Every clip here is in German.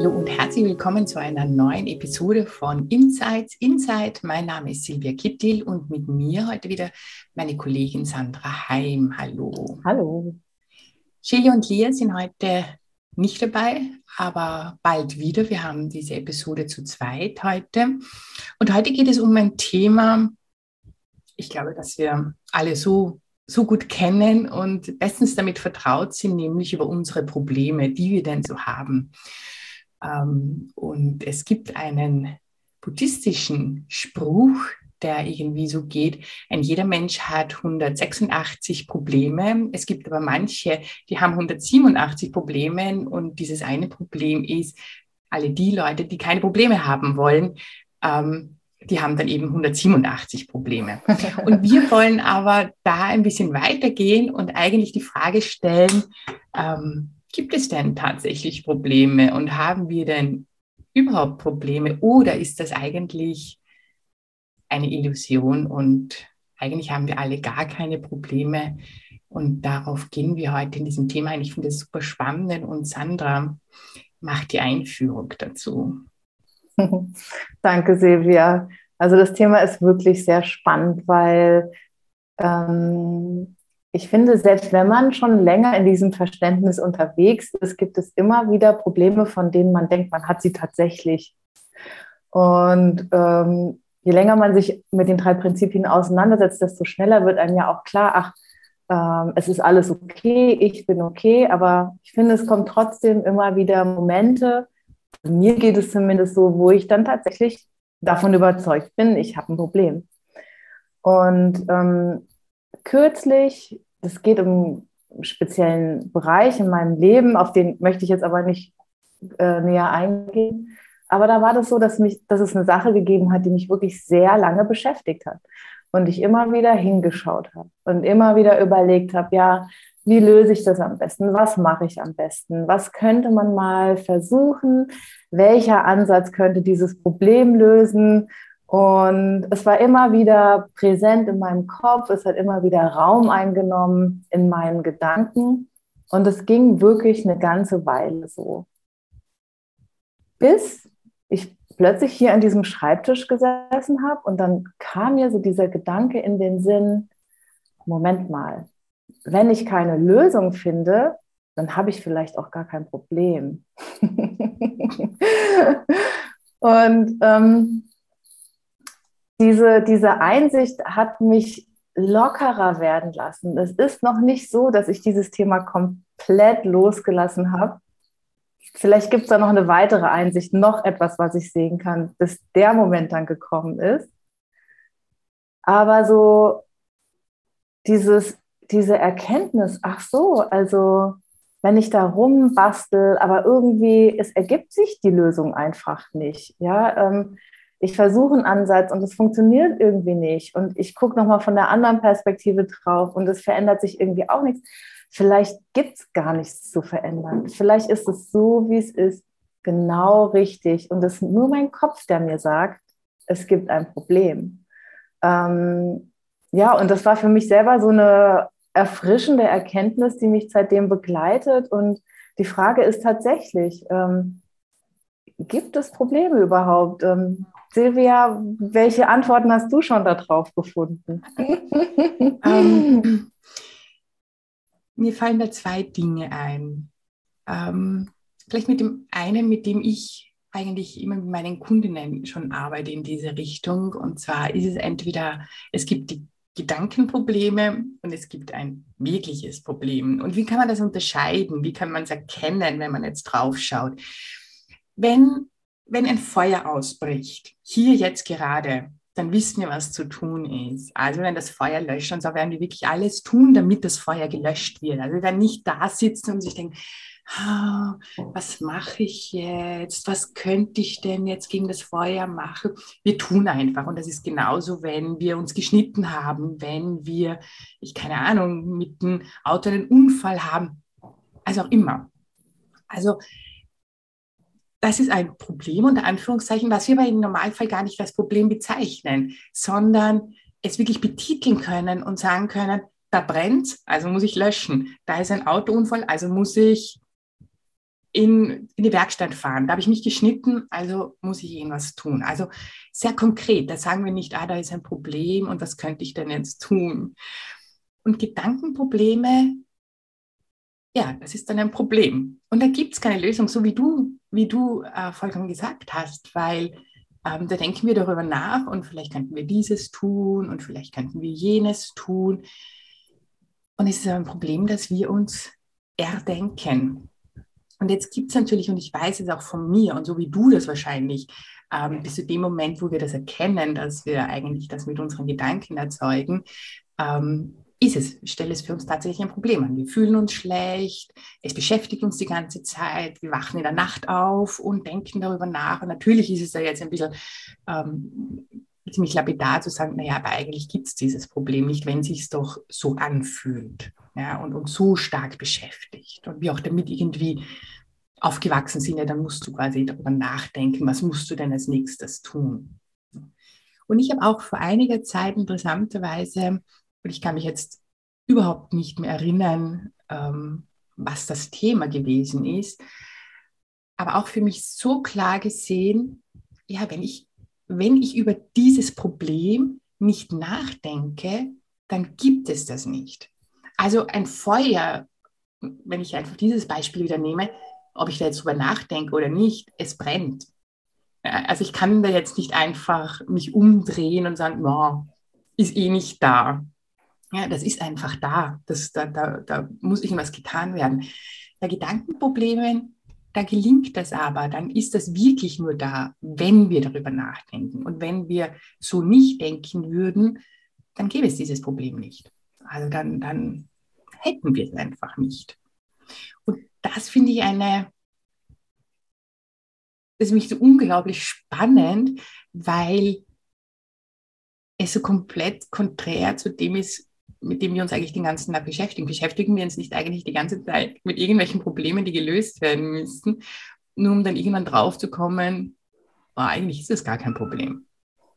Hallo und herzlich willkommen zu einer neuen Episode von Insights Inside. Mein Name ist Silvia Kittil und mit mir heute wieder meine Kollegin Sandra Heim. Hallo. Hallo. Chili und Lia sind heute nicht dabei, aber bald wieder. Wir haben diese Episode zu zweit heute. Und heute geht es um ein Thema, ich glaube, dass wir alle so, so gut kennen und bestens damit vertraut sind, nämlich über unsere Probleme, die wir denn so haben. Ähm, und es gibt einen buddhistischen Spruch, der irgendwie so geht, ein jeder Mensch hat 186 Probleme. Es gibt aber manche, die haben 187 Probleme und dieses eine Problem ist, alle die Leute, die keine Probleme haben wollen, ähm, die haben dann eben 187 Probleme. Und wir wollen aber da ein bisschen weitergehen und eigentlich die Frage stellen, ähm, Gibt es denn tatsächlich Probleme und haben wir denn überhaupt Probleme oder ist das eigentlich eine Illusion und eigentlich haben wir alle gar keine Probleme und darauf gehen wir heute in diesem Thema ein. Ich finde es super spannend und Sandra macht die Einführung dazu. Danke, Silvia. Also das Thema ist wirklich sehr spannend, weil ähm, ich finde, selbst wenn man schon länger in diesem Verständnis unterwegs ist, gibt es immer wieder Probleme, von denen man denkt, man hat sie tatsächlich. Und ähm, je länger man sich mit den drei Prinzipien auseinandersetzt, desto schneller wird einem ja auch klar, ach, ähm, es ist alles okay, ich bin okay, aber ich finde, es kommen trotzdem immer wieder Momente, mir geht es zumindest so, wo ich dann tatsächlich davon überzeugt bin, ich habe ein Problem. Und ähm, kürzlich, das geht um einen speziellen Bereich in meinem Leben, auf den möchte ich jetzt aber nicht äh, näher eingehen. Aber da war das so, dass, mich, dass es eine Sache gegeben hat, die mich wirklich sehr lange beschäftigt hat. Und ich immer wieder hingeschaut habe und immer wieder überlegt habe, ja, wie löse ich das am besten? Was mache ich am besten? Was könnte man mal versuchen? Welcher Ansatz könnte dieses Problem lösen? Und es war immer wieder präsent in meinem Kopf, es hat immer wieder Raum eingenommen in meinen Gedanken. Und es ging wirklich eine ganze Weile so. Bis ich plötzlich hier an diesem Schreibtisch gesessen habe und dann kam mir so dieser Gedanke in den Sinn, Moment mal, wenn ich keine Lösung finde, dann habe ich vielleicht auch gar kein Problem. und ähm, diese, diese Einsicht hat mich lockerer werden lassen. Es ist noch nicht so, dass ich dieses Thema komplett losgelassen habe. Vielleicht gibt es da noch eine weitere Einsicht, noch etwas, was ich sehen kann, bis der Moment dann gekommen ist. Aber so dieses, diese Erkenntnis, ach so, also wenn ich da rumbastel, aber irgendwie, es ergibt sich die Lösung einfach nicht. Ja, ähm, ich versuche einen Ansatz und es funktioniert irgendwie nicht. Und ich gucke nochmal von der anderen Perspektive drauf und es verändert sich irgendwie auch nichts. Vielleicht gibt es gar nichts zu verändern. Vielleicht ist es so, wie es ist, genau richtig. Und es ist nur mein Kopf, der mir sagt, es gibt ein Problem. Ähm, ja, und das war für mich selber so eine erfrischende Erkenntnis, die mich seitdem begleitet. Und die Frage ist tatsächlich, ähm, gibt es Probleme überhaupt? Ähm, Silvia, welche Antworten hast du schon darauf gefunden? ähm, mir fallen da zwei Dinge ein. Ähm, vielleicht mit dem einen, mit dem ich eigentlich immer mit meinen Kundinnen schon arbeite in diese Richtung. Und zwar ist es entweder, es gibt die Gedankenprobleme und es gibt ein wirkliches Problem. Und wie kann man das unterscheiden? Wie kann man es erkennen, wenn man jetzt drauf schaut? Wenn wenn ein Feuer ausbricht, hier jetzt gerade, dann wissen wir, was zu tun ist. Also wenn das Feuer löscht, und so werden wir wirklich alles tun, damit das Feuer gelöscht wird. Also dann nicht da sitzen und sich denken, ah, was mache ich jetzt? Was könnte ich denn jetzt gegen das Feuer machen? Wir tun einfach. Und das ist genauso, wenn wir uns geschnitten haben, wenn wir, ich keine Ahnung, mit dem Auto einen Unfall haben. Also auch immer. Also das ist ein Problem unter Anführungszeichen, was wir aber im Normalfall gar nicht als Problem bezeichnen, sondern es wirklich betiteln können und sagen können, da brennt, also muss ich löschen. Da ist ein Autounfall, also muss ich in, in die Werkstatt fahren. Da habe ich mich geschnitten, also muss ich irgendwas tun. Also sehr konkret, da sagen wir nicht, ah, da ist ein Problem und was könnte ich denn jetzt tun? Und Gedankenprobleme ja, das ist dann ein Problem. Und da gibt es keine Lösung, so wie du, wie du äh, vollkommen gesagt hast, weil ähm, da denken wir darüber nach und vielleicht könnten wir dieses tun und vielleicht könnten wir jenes tun. Und es ist ein Problem, dass wir uns erdenken. Und jetzt gibt es natürlich, und ich weiß es auch von mir und so wie du das wahrscheinlich, ähm, bis zu dem Moment, wo wir das erkennen, dass wir eigentlich das mit unseren Gedanken erzeugen, ähm, ist es, stelle es für uns tatsächlich ein Problem an. Wir fühlen uns schlecht, es beschäftigt uns die ganze Zeit, wir wachen in der Nacht auf und denken darüber nach. Und natürlich ist es da jetzt ein bisschen ähm, ziemlich lapidar zu sagen, naja, aber eigentlich gibt es dieses Problem nicht, wenn sich es doch so anfühlt ja, und uns so stark beschäftigt und wir auch damit irgendwie aufgewachsen sind, ja, dann musst du quasi darüber nachdenken, was musst du denn als nächstes tun. Und ich habe auch vor einiger Zeit interessanterweise und ich kann mich jetzt überhaupt nicht mehr erinnern, ähm, was das Thema gewesen ist. Aber auch für mich so klar gesehen, ja, wenn ich, wenn ich über dieses Problem nicht nachdenke, dann gibt es das nicht. Also ein Feuer, wenn ich einfach dieses Beispiel wieder nehme, ob ich da jetzt drüber nachdenke oder nicht, es brennt. Also ich kann da jetzt nicht einfach mich umdrehen und sagen, no, ist eh nicht da. Ja, das ist einfach da. Das, da, da, da muss irgendwas getan werden. Bei Gedankenproblemen, da gelingt das aber, dann ist das wirklich nur da, wenn wir darüber nachdenken. Und wenn wir so nicht denken würden, dann gäbe es dieses Problem nicht. Also dann, dann hätten wir es einfach nicht. Und das finde ich eine, das ist mich so unglaublich spannend, weil es so komplett konträr zu dem ist, mit dem wir uns eigentlich den ganzen Tag beschäftigen. Beschäftigen wir uns nicht eigentlich die ganze Zeit mit irgendwelchen Problemen, die gelöst werden müssen, nur um dann irgendwann drauf zu kommen, oh, eigentlich ist es gar kein Problem.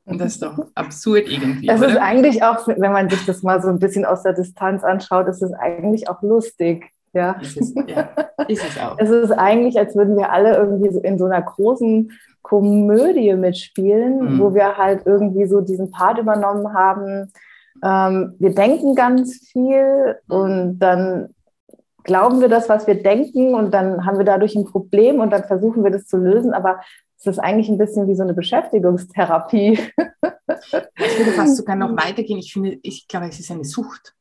Und das ist doch absurd irgendwie. Das oder? ist eigentlich auch, wenn man sich das mal so ein bisschen aus der Distanz anschaut, ist es eigentlich auch lustig. Ja. Ist es, ja, ist es auch. Es ist eigentlich, als würden wir alle irgendwie so in so einer großen Komödie mitspielen, mhm. wo wir halt irgendwie so diesen Part übernommen haben, ähm, wir denken ganz viel und dann glauben wir das, was wir denken und dann haben wir dadurch ein Problem und dann versuchen wir das zu lösen, aber es ist eigentlich ein bisschen wie so eine Beschäftigungstherapie. Ich würde fast sogar noch weitergehen. Ich finde, ich glaube, es ist eine Sucht.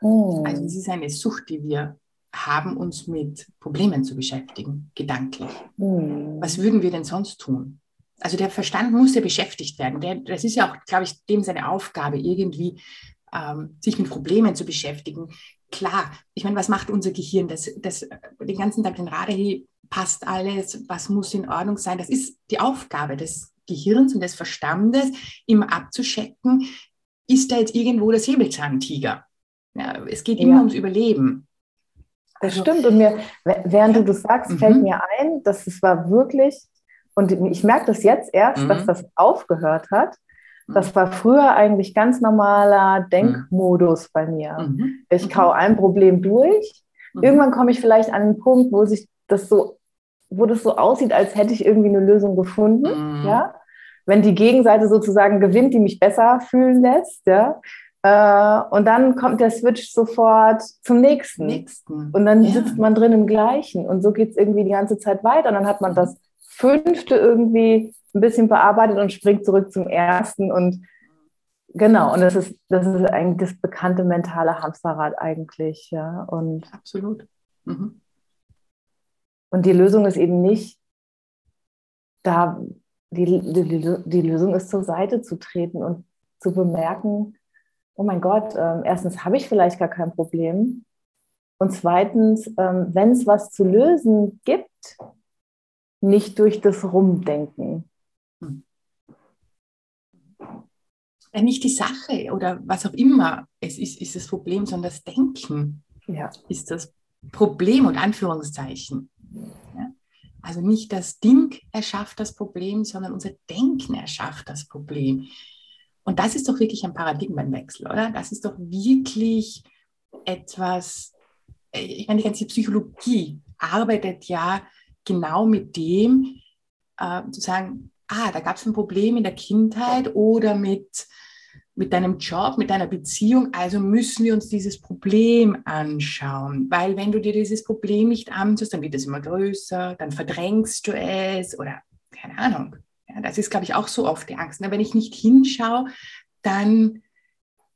Mm. Also es ist eine Sucht, die wir haben, uns mit Problemen zu beschäftigen, gedanklich. Mm. Was würden wir denn sonst tun? Also der Verstand muss ja beschäftigt werden. Der, das ist ja auch, glaube ich, dem seine Aufgabe, irgendwie ähm, sich mit Problemen zu beschäftigen. Klar, ich meine, was macht unser Gehirn? Das, das den ganzen Tag den Radar passt alles, was muss in Ordnung sein? Das ist die Aufgabe des Gehirns und des Verstandes, immer abzuschecken, ist da jetzt irgendwo das Hebelzahntiger? Ja, es geht immer ja. ums Überleben. Das also, stimmt. Und mir, während du das sagst, mhm. fällt mir ein, dass es war wirklich und ich merke das jetzt erst, mhm. dass das aufgehört hat. Das mhm. war früher eigentlich ganz normaler Denkmodus bei mir. Mhm. Ich kau ein Problem durch. Mhm. Irgendwann komme ich vielleicht an einen Punkt, wo sich das so, wo das so aussieht, als hätte ich irgendwie eine Lösung gefunden. Mhm. Ja? Wenn die Gegenseite sozusagen gewinnt, die mich besser fühlen lässt, ja. Äh, und dann kommt der Switch sofort zum nächsten. nächsten. Und dann ja. sitzt man drin im Gleichen. Und so geht es irgendwie die ganze Zeit weiter. Und dann hat man das fünfte irgendwie ein bisschen bearbeitet und springt zurück zum ersten und genau, und das ist, das ist eigentlich das bekannte mentale Hamsterrad eigentlich, ja. Und absolut. Mhm. Und die Lösung ist eben nicht, da die, die, die Lösung ist, zur Seite zu treten und zu bemerken, oh mein Gott, äh, erstens habe ich vielleicht gar kein Problem. Und zweitens, ähm, wenn es was zu lösen gibt, nicht durch das Rumdenken. Hm. Nicht die Sache oder was auch immer es ist, ist das Problem, sondern das Denken ja. ist das Problem und Anführungszeichen. Ja? Also nicht das Ding erschafft das Problem, sondern unser Denken erschafft das Problem. Und das ist doch wirklich ein Paradigmenwechsel, oder? Das ist doch wirklich etwas, äh, ich meine, die ganze Psychologie arbeitet ja genau mit dem, äh, zu sagen, ah, da gab es ein Problem in der Kindheit oder mit mit deinem Job, mit deiner Beziehung, also müssen wir uns dieses Problem anschauen. Weil wenn du dir dieses Problem nicht anschaust, dann wird es immer größer, dann verdrängst du es oder keine Ahnung. Ja, das ist, glaube ich, auch so oft die Angst. Ne? Wenn ich nicht hinschaue, dann,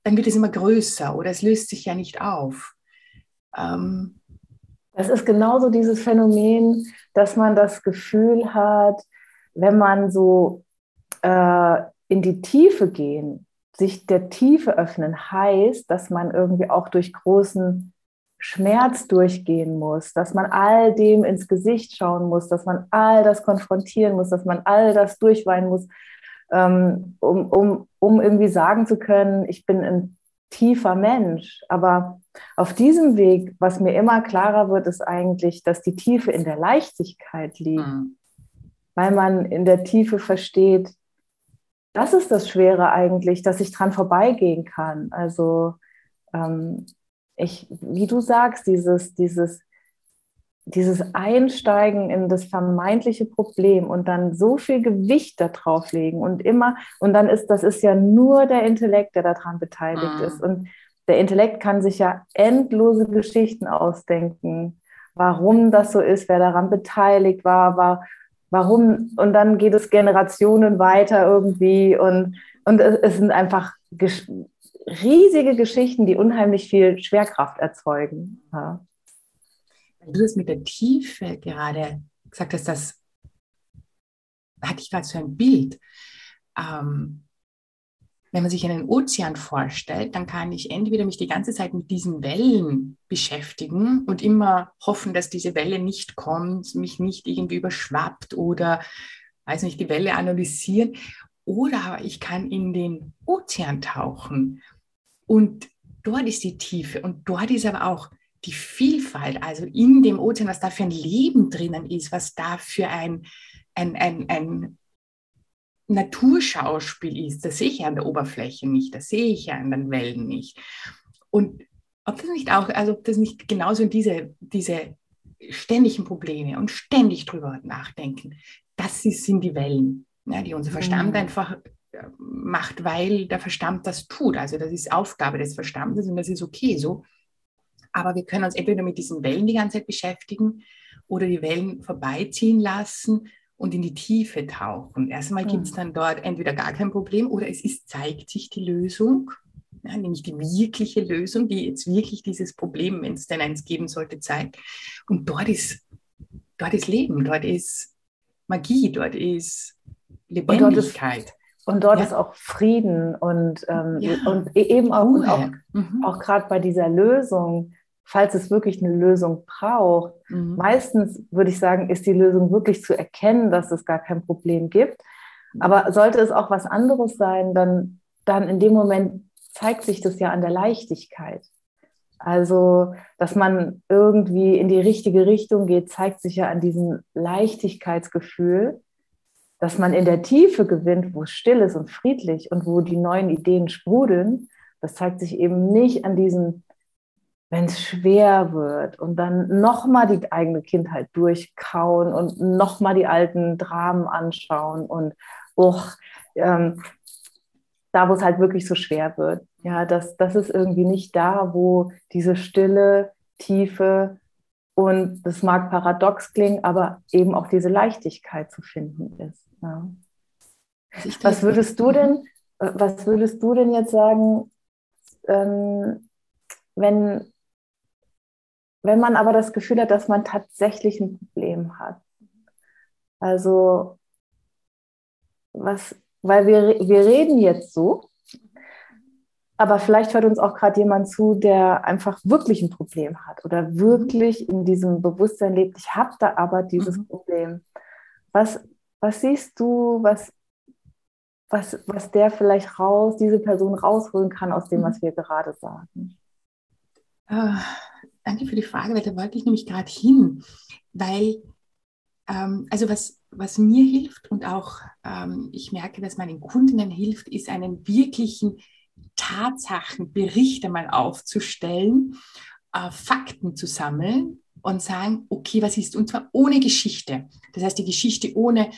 dann wird es immer größer oder es löst sich ja nicht auf. Ähm, das ist genauso dieses Phänomen, dass man das Gefühl hat, wenn man so äh, in die Tiefe gehen sich der Tiefe öffnen heißt, dass man irgendwie auch durch großen Schmerz durchgehen muss, dass man all dem ins Gesicht schauen muss, dass man all das konfrontieren muss, dass man all das durchweinen muss, ähm, um, um, um irgendwie sagen zu können, ich bin ein tiefer Mensch. Aber auf diesem Weg, was mir immer klarer wird, ist eigentlich, dass die Tiefe in der Leichtigkeit liegt, mhm. weil man in der Tiefe versteht, das ist das Schwere eigentlich, dass ich dran vorbeigehen kann. Also ähm, ich, wie du sagst, dieses, dieses, dieses Einsteigen in das vermeintliche Problem und dann so viel Gewicht da drauf legen und immer, und dann ist, das ist ja nur der Intellekt, der daran beteiligt mhm. ist. Und der Intellekt kann sich ja endlose Geschichten ausdenken, warum das so ist, wer daran beteiligt war, war warum, und dann geht es Generationen weiter irgendwie und, und es, es sind einfach gesch riesige Geschichten, die unheimlich viel Schwerkraft erzeugen. Ja. Du das mit der Tiefe gerade gesagt hast, das hatte ich gerade so ein Bild. Ähm, wenn man sich einen Ozean vorstellt, dann kann ich entweder mich die ganze Zeit mit diesen Wellen beschäftigen und immer hoffen, dass diese Welle nicht kommt, mich nicht irgendwie überschwappt oder, weiß nicht, die Welle analysieren. Oder ich kann in den Ozean tauchen und dort ist die Tiefe und dort ist aber auch die Vielfalt, also in dem Ozean, was da für ein Leben drinnen ist, was da für ein, ein, ein, ein Naturschauspiel ist, das sehe ich ja an der Oberfläche nicht, das sehe ich ja an den Wellen nicht. Und ob das nicht auch, also ob das nicht genauso in diese, diese ständigen Probleme und ständig drüber nachdenken, das sind die Wellen, ja, die unser Verstand mhm. einfach äh, macht, weil der Verstand das tut. Also das ist Aufgabe des Verstandes und das ist okay so. Aber wir können uns entweder mit diesen Wellen die ganze Zeit beschäftigen oder die Wellen vorbeiziehen lassen und in die Tiefe tauchen. Erstmal mhm. gibt es dann dort entweder gar kein Problem oder es ist, zeigt sich die Lösung, ja, nämlich die wirkliche Lösung, die jetzt wirklich dieses Problem, wenn es denn eins geben sollte, zeigt. Und dort ist, dort ist Leben, dort ist Magie, dort ist Lebendigkeit. Und dort, ist, und dort ja. ist auch Frieden und, ähm, ja. und e-, eben auch, auch, mhm. auch gerade bei dieser Lösung, falls es wirklich eine Lösung braucht. Mhm. Meistens würde ich sagen, ist die Lösung wirklich zu erkennen, dass es gar kein Problem gibt. Aber sollte es auch was anderes sein, dann, dann in dem Moment zeigt sich das ja an der Leichtigkeit. Also, dass man irgendwie in die richtige Richtung geht, zeigt sich ja an diesem Leichtigkeitsgefühl, dass man in der Tiefe gewinnt, wo es still ist und friedlich und wo die neuen Ideen sprudeln. Das zeigt sich eben nicht an diesem wenn es schwer wird und dann nochmal die eigene Kindheit durchkauen und nochmal die alten Dramen anschauen und oh, ähm, da, wo es halt wirklich so schwer wird. Ja, das, das ist irgendwie nicht da, wo diese Stille, Tiefe und das mag paradox klingen, aber eben auch diese Leichtigkeit zu finden ist. Ja. Was würdest du denn, was würdest du denn jetzt sagen, ähm, wenn, wenn man aber das Gefühl hat, dass man tatsächlich ein Problem hat. Also was, weil wir, wir reden jetzt so, aber vielleicht hört uns auch gerade jemand zu, der einfach wirklich ein Problem hat oder wirklich in diesem Bewusstsein lebt, ich habe da aber dieses mhm. Problem. Was, was siehst du, was, was, was der vielleicht raus, diese Person rausholen kann aus dem, mhm. was wir gerade sagen? Danke für die Frage, weil da wollte ich nämlich gerade hin, weil ähm, also was, was mir hilft und auch ähm, ich merke, dass meinen Kundinnen hilft, ist einen wirklichen Tatsachenbericht einmal aufzustellen, äh, Fakten zu sammeln und sagen, okay, was ist, und zwar ohne Geschichte. Das heißt, die Geschichte ohne,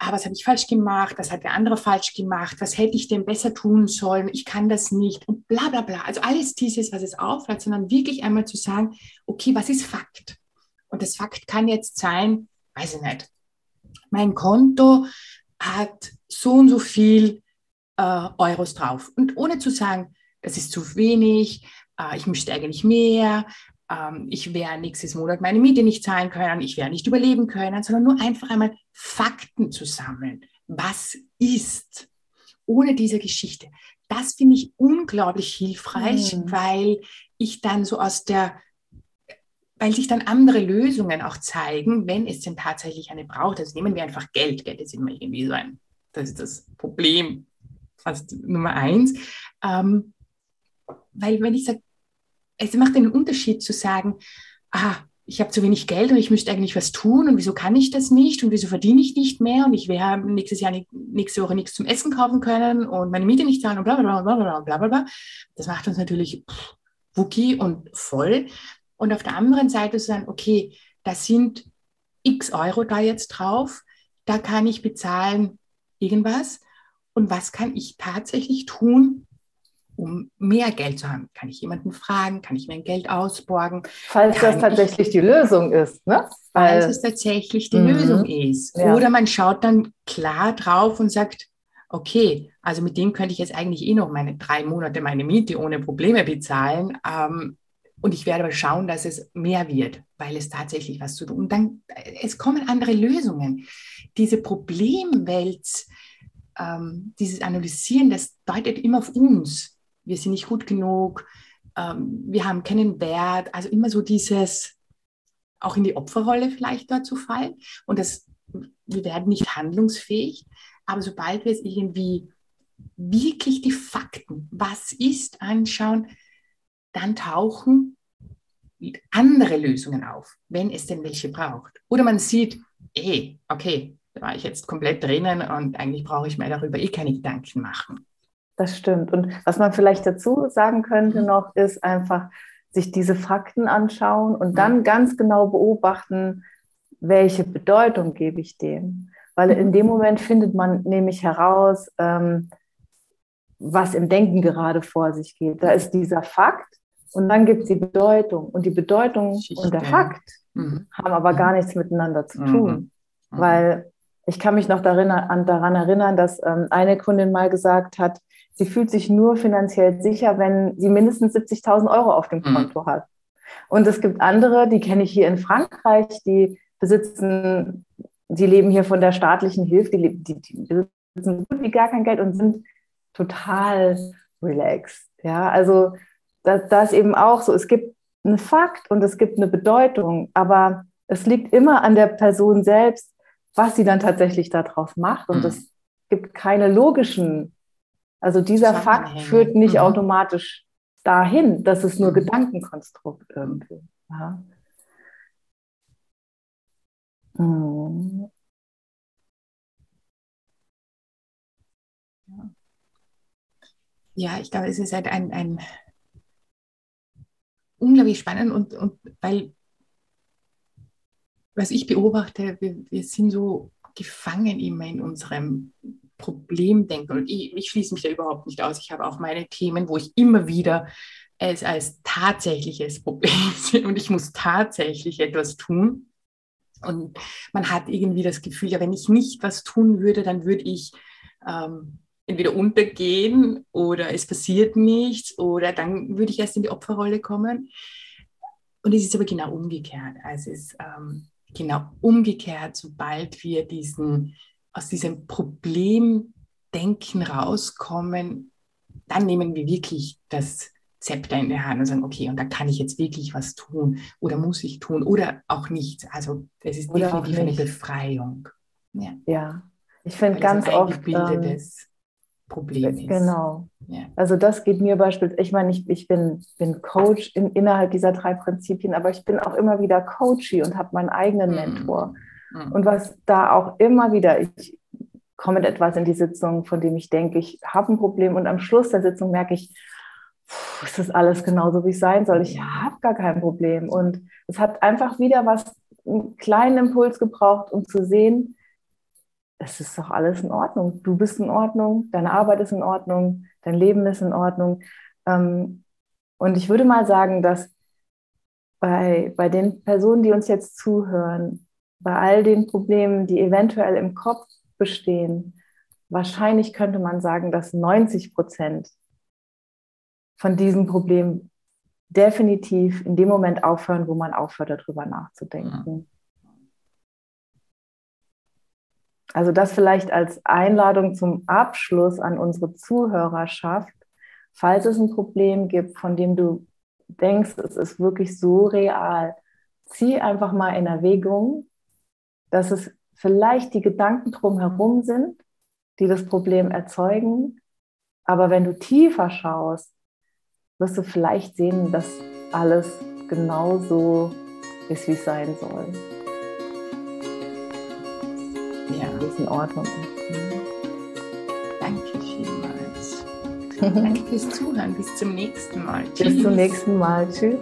ah, was habe ich falsch gemacht, was hat der andere falsch gemacht, was hätte ich denn besser tun sollen, ich kann das nicht und bla bla bla. Also alles dieses, was es auffällt, sondern wirklich einmal zu sagen, okay, was ist Fakt? Und das Fakt kann jetzt sein, weiß ich nicht, mein Konto hat so und so viel äh, Euros drauf. Und ohne zu sagen, das ist zu wenig, äh, ich müsste eigentlich mehr, ähm, ich werde nächstes Monat meine Miete nicht zahlen können, ich werde nicht überleben können, sondern nur einfach einmal Fakten zu sammeln. Was ist? Ohne diese Geschichte. Das finde ich unglaublich hilfreich, mhm. weil ich dann so aus der weil sich dann andere Lösungen auch zeigen, wenn es denn tatsächlich eine braucht. Also nehmen wir einfach Geld. Geld ist immer irgendwie so ein, das ist das Problem fast Nummer eins. Ähm, weil wenn ich sage, es macht einen Unterschied zu sagen, ah, ich habe zu wenig Geld und ich müsste eigentlich was tun und wieso kann ich das nicht und wieso verdiene ich nicht mehr und ich werde nächstes Jahr nächste Woche nichts zum Essen kaufen können und meine Miete nicht zahlen und bla bla bla bla bla bla bla. Das macht uns natürlich wuki und voll. Und auf der anderen Seite zu sagen, okay, da sind x Euro da jetzt drauf, da kann ich bezahlen irgendwas. Und was kann ich tatsächlich tun, um mehr Geld zu haben? Kann ich jemanden fragen? Kann ich mein Geld ausborgen? Falls kann das tatsächlich ich, die Lösung ist, ne? Falls es tatsächlich die mhm. Lösung ist. Ja. Oder man schaut dann klar drauf und sagt, okay, also mit dem könnte ich jetzt eigentlich eh noch meine drei Monate meine Miete ohne Probleme bezahlen. Ähm, und ich werde aber schauen, dass es mehr wird, weil es tatsächlich was zu tun. Und dann, es kommen andere Lösungen. Diese Problemwelt, ähm, dieses Analysieren, das deutet immer auf uns. Wir sind nicht gut genug, ähm, wir haben keinen Wert. Also immer so dieses, auch in die Opferrolle vielleicht dort zu fallen. Und das, wir werden nicht handlungsfähig. Aber sobald wir es irgendwie wirklich die Fakten, was ist, anschauen, dann tauchen andere Lösungen auf, wenn es denn welche braucht. Oder man sieht, eh, okay, da war ich jetzt komplett drinnen und eigentlich brauche ich mir darüber eh keine Gedanken machen. Das stimmt. Und was man vielleicht dazu sagen könnte mhm. noch, ist einfach sich diese Fakten anschauen und dann mhm. ganz genau beobachten, welche Bedeutung gebe ich dem. Weil in dem Moment findet man nämlich heraus, ähm, was im Denken gerade vor sich geht. Da ist dieser Fakt und dann gibt es die Bedeutung. Und die Bedeutung und der Fakt mhm. haben aber gar nichts miteinander zu tun. Mhm. mhm. Weil ich kann mich noch darin, an, daran erinnern, dass ähm, eine Kundin mal gesagt hat, sie fühlt sich nur finanziell sicher, wenn sie mindestens 70.000 Euro auf dem mhm. Konto hat. Und es gibt andere, die kenne ich hier in Frankreich, die besitzen, die leben hier von der staatlichen Hilfe, die, die, die besitzen gut wie gar kein Geld und sind total relaxed. Ja, also das, das eben auch so. Es gibt einen Fakt und es gibt eine Bedeutung, aber es liegt immer an der Person selbst, was sie dann tatsächlich daraus macht. Und mhm. es gibt keine logischen, also dieser Fakt führt nicht mhm. automatisch dahin, dass es nur mhm. Gedankenkonstrukt irgendwie. Ja. Mhm. Ja, ich glaube, es ist halt ein, ein unglaublich spannend und, und weil, was ich beobachte, wir, wir sind so gefangen immer in unserem Problemdenken. Und ich, ich schließe mich da überhaupt nicht aus. Ich habe auch meine Themen, wo ich immer wieder es als tatsächliches Problem sehe und ich muss tatsächlich etwas tun. Und man hat irgendwie das Gefühl, ja, wenn ich nicht was tun würde, dann würde ich ähm, entweder untergehen oder es passiert nichts oder dann würde ich erst in die Opferrolle kommen. Und es ist aber genau umgekehrt. Also es ist ähm, genau umgekehrt, sobald wir diesen aus diesem Problemdenken rauskommen, dann nehmen wir wirklich das Zepter in der Hand und sagen, okay, und da kann ich jetzt wirklich was tun oder muss ich tun oder auch nichts. Also es ist oder definitiv eine Befreiung. Ja, ja. ich finde ganz oft ähm, Problem ist. Genau. Ja. Also das geht mir beispielsweise, ich meine, ich, ich bin, bin Coach in, innerhalb dieser drei Prinzipien, aber ich bin auch immer wieder Coachy und habe meinen eigenen mhm. Mentor. Mhm. Und was da auch immer wieder, ich komme mit etwas in die Sitzung, von dem ich denke, ich habe ein Problem und am Schluss der Sitzung merke ich, pff, ist das alles genauso, wie es sein soll? Ich habe gar kein Problem. Und es hat einfach wieder was, einen kleinen Impuls gebraucht, um zu sehen, es ist doch alles in Ordnung. Du bist in Ordnung, deine Arbeit ist in Ordnung, dein Leben ist in Ordnung. Ähm, und ich würde mal sagen, dass bei, bei den Personen, die uns jetzt zuhören, bei all den Problemen, die eventuell im Kopf bestehen, wahrscheinlich könnte man sagen, dass 90 Prozent von diesen Problemen definitiv in dem Moment aufhören, wo man aufhört, darüber nachzudenken. Also das vielleicht als Einladung zum Abschluss an unsere Zuhörerschaft. Falls es ein Problem gibt, von dem du denkst, es ist wirklich so real, zieh einfach mal in Erwägung, dass es vielleicht die Gedanken drumherum sind, die das Problem erzeugen. Aber wenn du tiefer schaust, wirst du vielleicht sehen, dass alles genauso ist, wie es sein soll ja. alles in Ordnung Danke vielmals. Danke fürs Zuhören. Bis zum nächsten Mal. Tschüss. Bis zum nächsten Mal. Tschüss.